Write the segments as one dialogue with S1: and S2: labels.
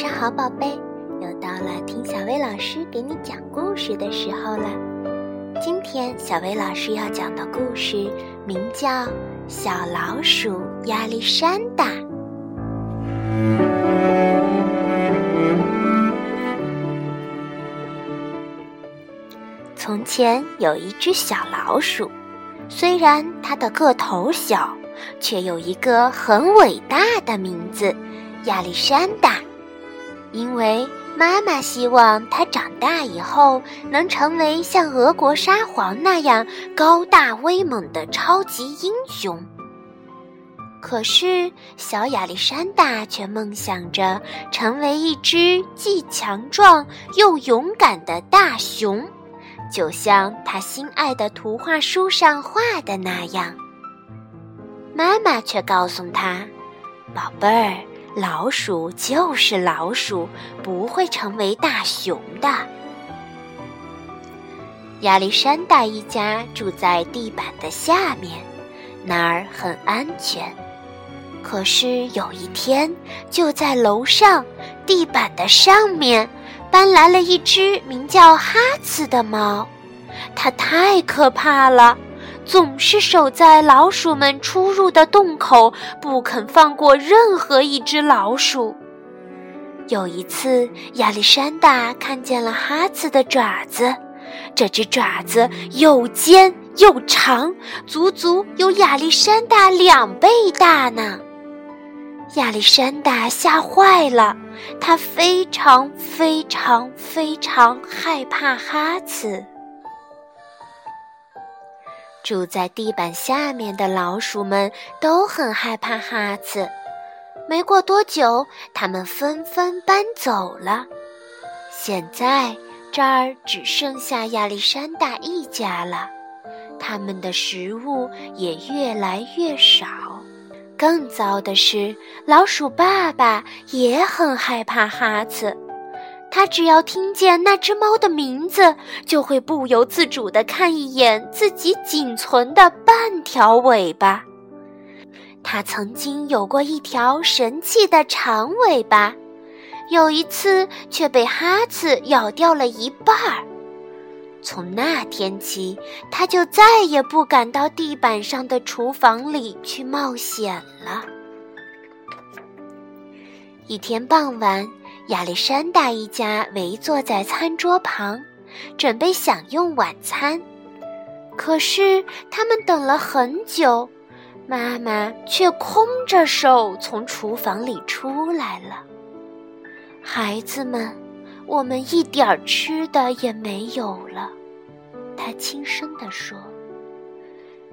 S1: 上好，宝贝！又到了听小薇老师给你讲故事的时候了。今天小薇老师要讲的故事名叫《小老鼠亚历山大》。从前有一只小老鼠，虽然它的个头小，却有一个很伟大的名字——亚历山大。因为妈妈希望他长大以后能成为像俄国沙皇那样高大威猛的超级英雄。可是小亚历山大却梦想着成为一只既强壮又勇敢的大熊，就像他心爱的图画书上画的那样。妈妈却告诉他：“宝贝儿。”老鼠就是老鼠，不会成为大熊的。亚历山大一家住在地板的下面，那儿很安全。可是有一天，就在楼上地板的上面，搬来了一只名叫哈茨的猫，它太可怕了。总是守在老鼠们出入的洞口，不肯放过任何一只老鼠。有一次，亚历山大看见了哈茨的爪子，这只爪子又尖又长，足足有亚历山大两倍大呢。亚历山大吓坏了，他非常非常非常害怕哈茨。住在地板下面的老鼠们都很害怕哈茨。没过多久，他们纷纷搬走了。现在这儿只剩下亚历山大一家了，他们的食物也越来越少。更糟的是，老鼠爸爸也很害怕哈茨。他只要听见那只猫的名字，就会不由自主地看一眼自己仅存的半条尾巴。他曾经有过一条神气的长尾巴，有一次却被哈茨咬掉了一半儿。从那天起，他就再也不敢到地板上的厨房里去冒险了。一天傍晚。亚历山大一家围坐在餐桌旁，准备享用晚餐。可是他们等了很久，妈妈却空着手从厨房里出来了。孩子们，我们一点吃的也没有了，他轻声地说。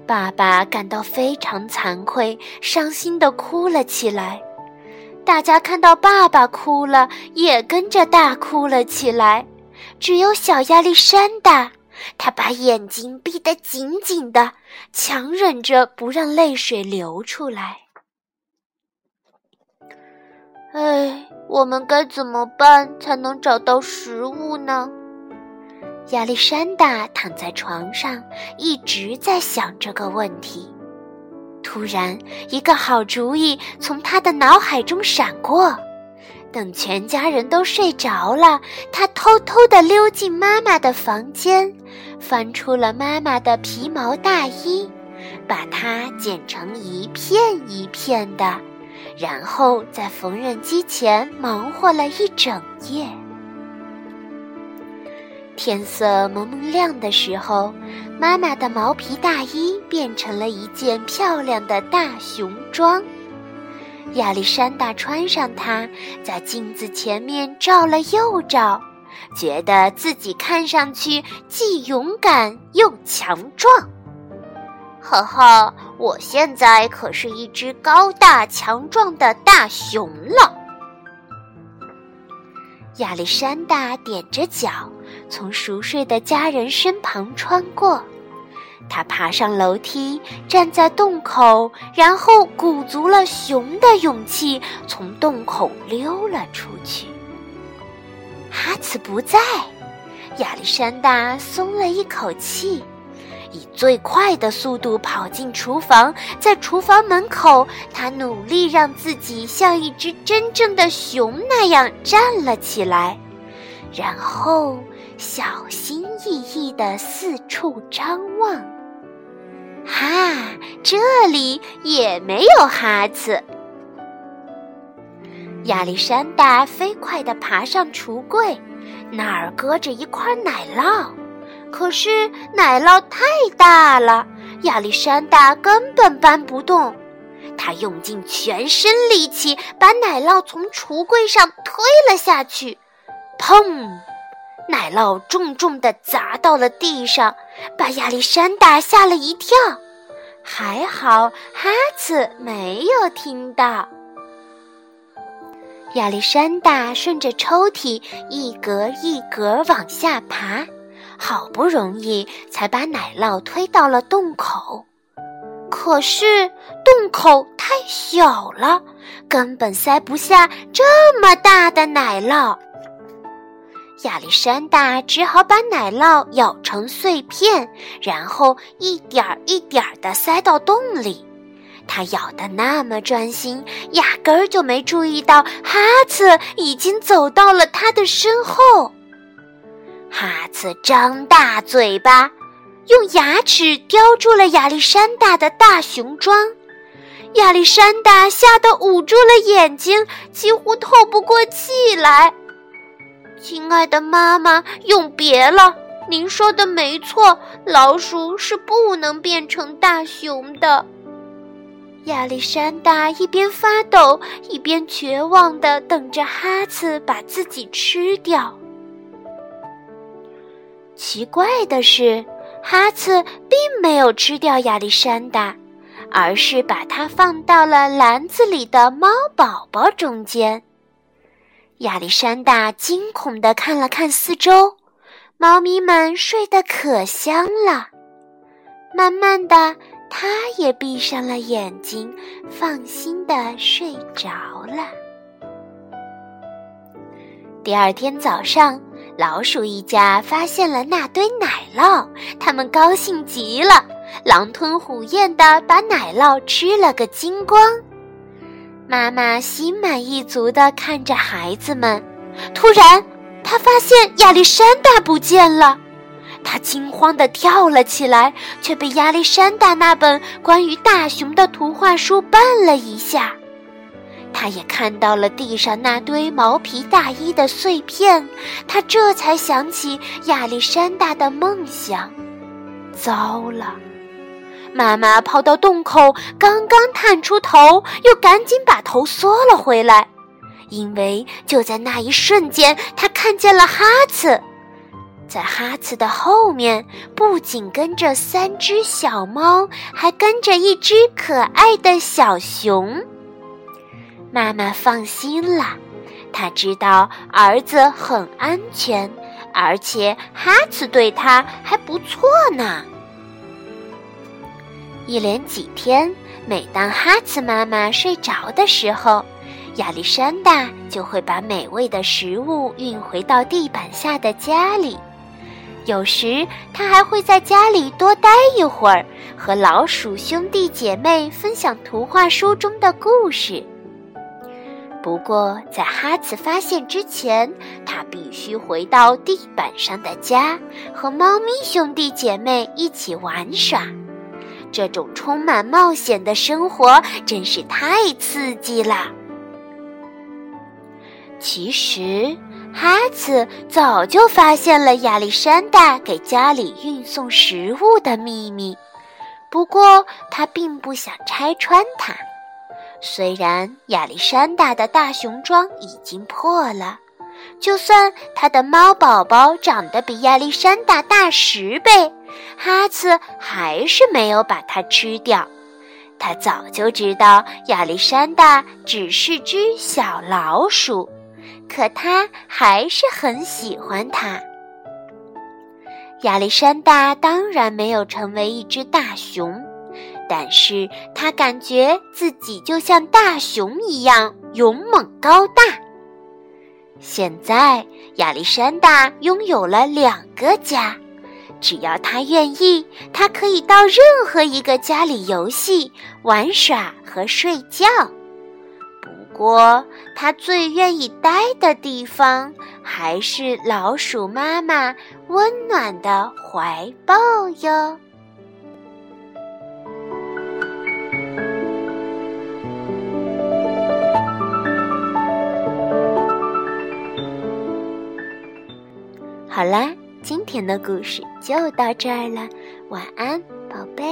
S1: 爸爸感到非常惭愧，伤心地哭了起来。大家看到爸爸哭了，也跟着大哭了起来。只有小亚历山大，他把眼睛闭得紧紧的，强忍着不让泪水流出来。哎，我们该怎么办才能找到食物呢？亚历山大躺在床上，一直在想这个问题。突然，一个好主意从他的脑海中闪过。等全家人都睡着了，他偷偷地溜进妈妈的房间，翻出了妈妈的皮毛大衣，把它剪成一片一片的，然后在缝纫机前忙活了一整夜。天色蒙蒙亮的时候，妈妈的毛皮大衣变成了一件漂亮的大熊装。亚历山大穿上它，在镜子前面照了又照，觉得自己看上去既勇敢又强壮。呵呵，我现在可是一只高大强壮的大熊了。亚历山大踮着脚，从熟睡的家人身旁穿过。他爬上楼梯，站在洞口，然后鼓足了熊的勇气，从洞口溜了出去。哈茨不在，亚历山大松了一口气，以最快的速度跑进厨房，在厨房门口，他努力让自己像一只真正的熊那样站了起来，然后小心翼翼地四处张望。哈，这里也没有哈子。亚历山大飞快地爬上橱柜，那儿搁着一块奶酪。可是奶酪太大了，亚历山大根本搬不动。他用尽全身力气把奶酪从橱柜上推了下去，砰！奶酪重重的砸到了地上，把亚历山大吓了一跳。还好哈茨没有听到。亚历山大顺着抽屉一格一格往下爬。好不容易才把奶酪推到了洞口，可是洞口太小了，根本塞不下这么大的奶酪。亚历山大只好把奶酪咬成碎片，然后一点儿一点儿地塞到洞里。他咬得那么专心，压根儿就没注意到哈茨已经走到了他的身后。哈茨张大嘴巴，用牙齿叼住了亚历山大的大熊装。亚历山大吓得捂住了眼睛，几乎透不过气来。亲爱的妈妈，永别了！您说的没错，老鼠是不能变成大熊的。亚历山大一边发抖，一边绝望地等着哈茨把自己吃掉。奇怪的是，哈茨并没有吃掉亚历山大，而是把它放到了篮子里的猫宝宝中间。亚历山大惊恐地看了看四周，猫咪们睡得可香了。慢慢的，它也闭上了眼睛，放心地睡着了。第二天早上。老鼠一家发现了那堆奶酪，他们高兴极了，狼吞虎咽地把奶酪吃了个精光。妈妈心满意足地看着孩子们，突然，她发现亚历山大不见了，她惊慌地跳了起来，却被亚历山大那本关于大熊的图画书绊了一下。他也看到了地上那堆毛皮大衣的碎片，他这才想起亚历山大的梦想。糟了！妈妈跑到洞口，刚刚探出头，又赶紧把头缩了回来，因为就在那一瞬间，她看见了哈茨，在哈茨的后面，不仅跟着三只小猫，还跟着一只可爱的小熊。妈妈放心了，她知道儿子很安全，而且哈茨对他还不错呢。一连几天，每当哈茨妈妈睡着的时候，亚历山大就会把美味的食物运回到地板下的家里。有时，他还会在家里多待一会儿，和老鼠兄弟姐妹分享图画书中的故事。不过，在哈茨发现之前，他必须回到地板上的家，和猫咪兄弟姐妹一起玩耍。这种充满冒险的生活真是太刺激了。其实，哈茨早就发现了亚历山大给家里运送食物的秘密，不过他并不想拆穿它。虽然亚历山大的大熊装已经破了，就算他的猫宝宝长得比亚历山大大十倍，哈茨还是没有把它吃掉。他早就知道亚历山大只是只小老鼠，可他还是很喜欢它。亚历山大当然没有成为一只大熊。但是他感觉自己就像大熊一样勇猛高大。现在亚历山大拥有了两个家，只要他愿意，他可以到任何一个家里游戏、玩耍和睡觉。不过，他最愿意待的地方还是老鼠妈妈温暖的怀抱哟。好啦，今天的故事就到这儿了，晚安，宝贝。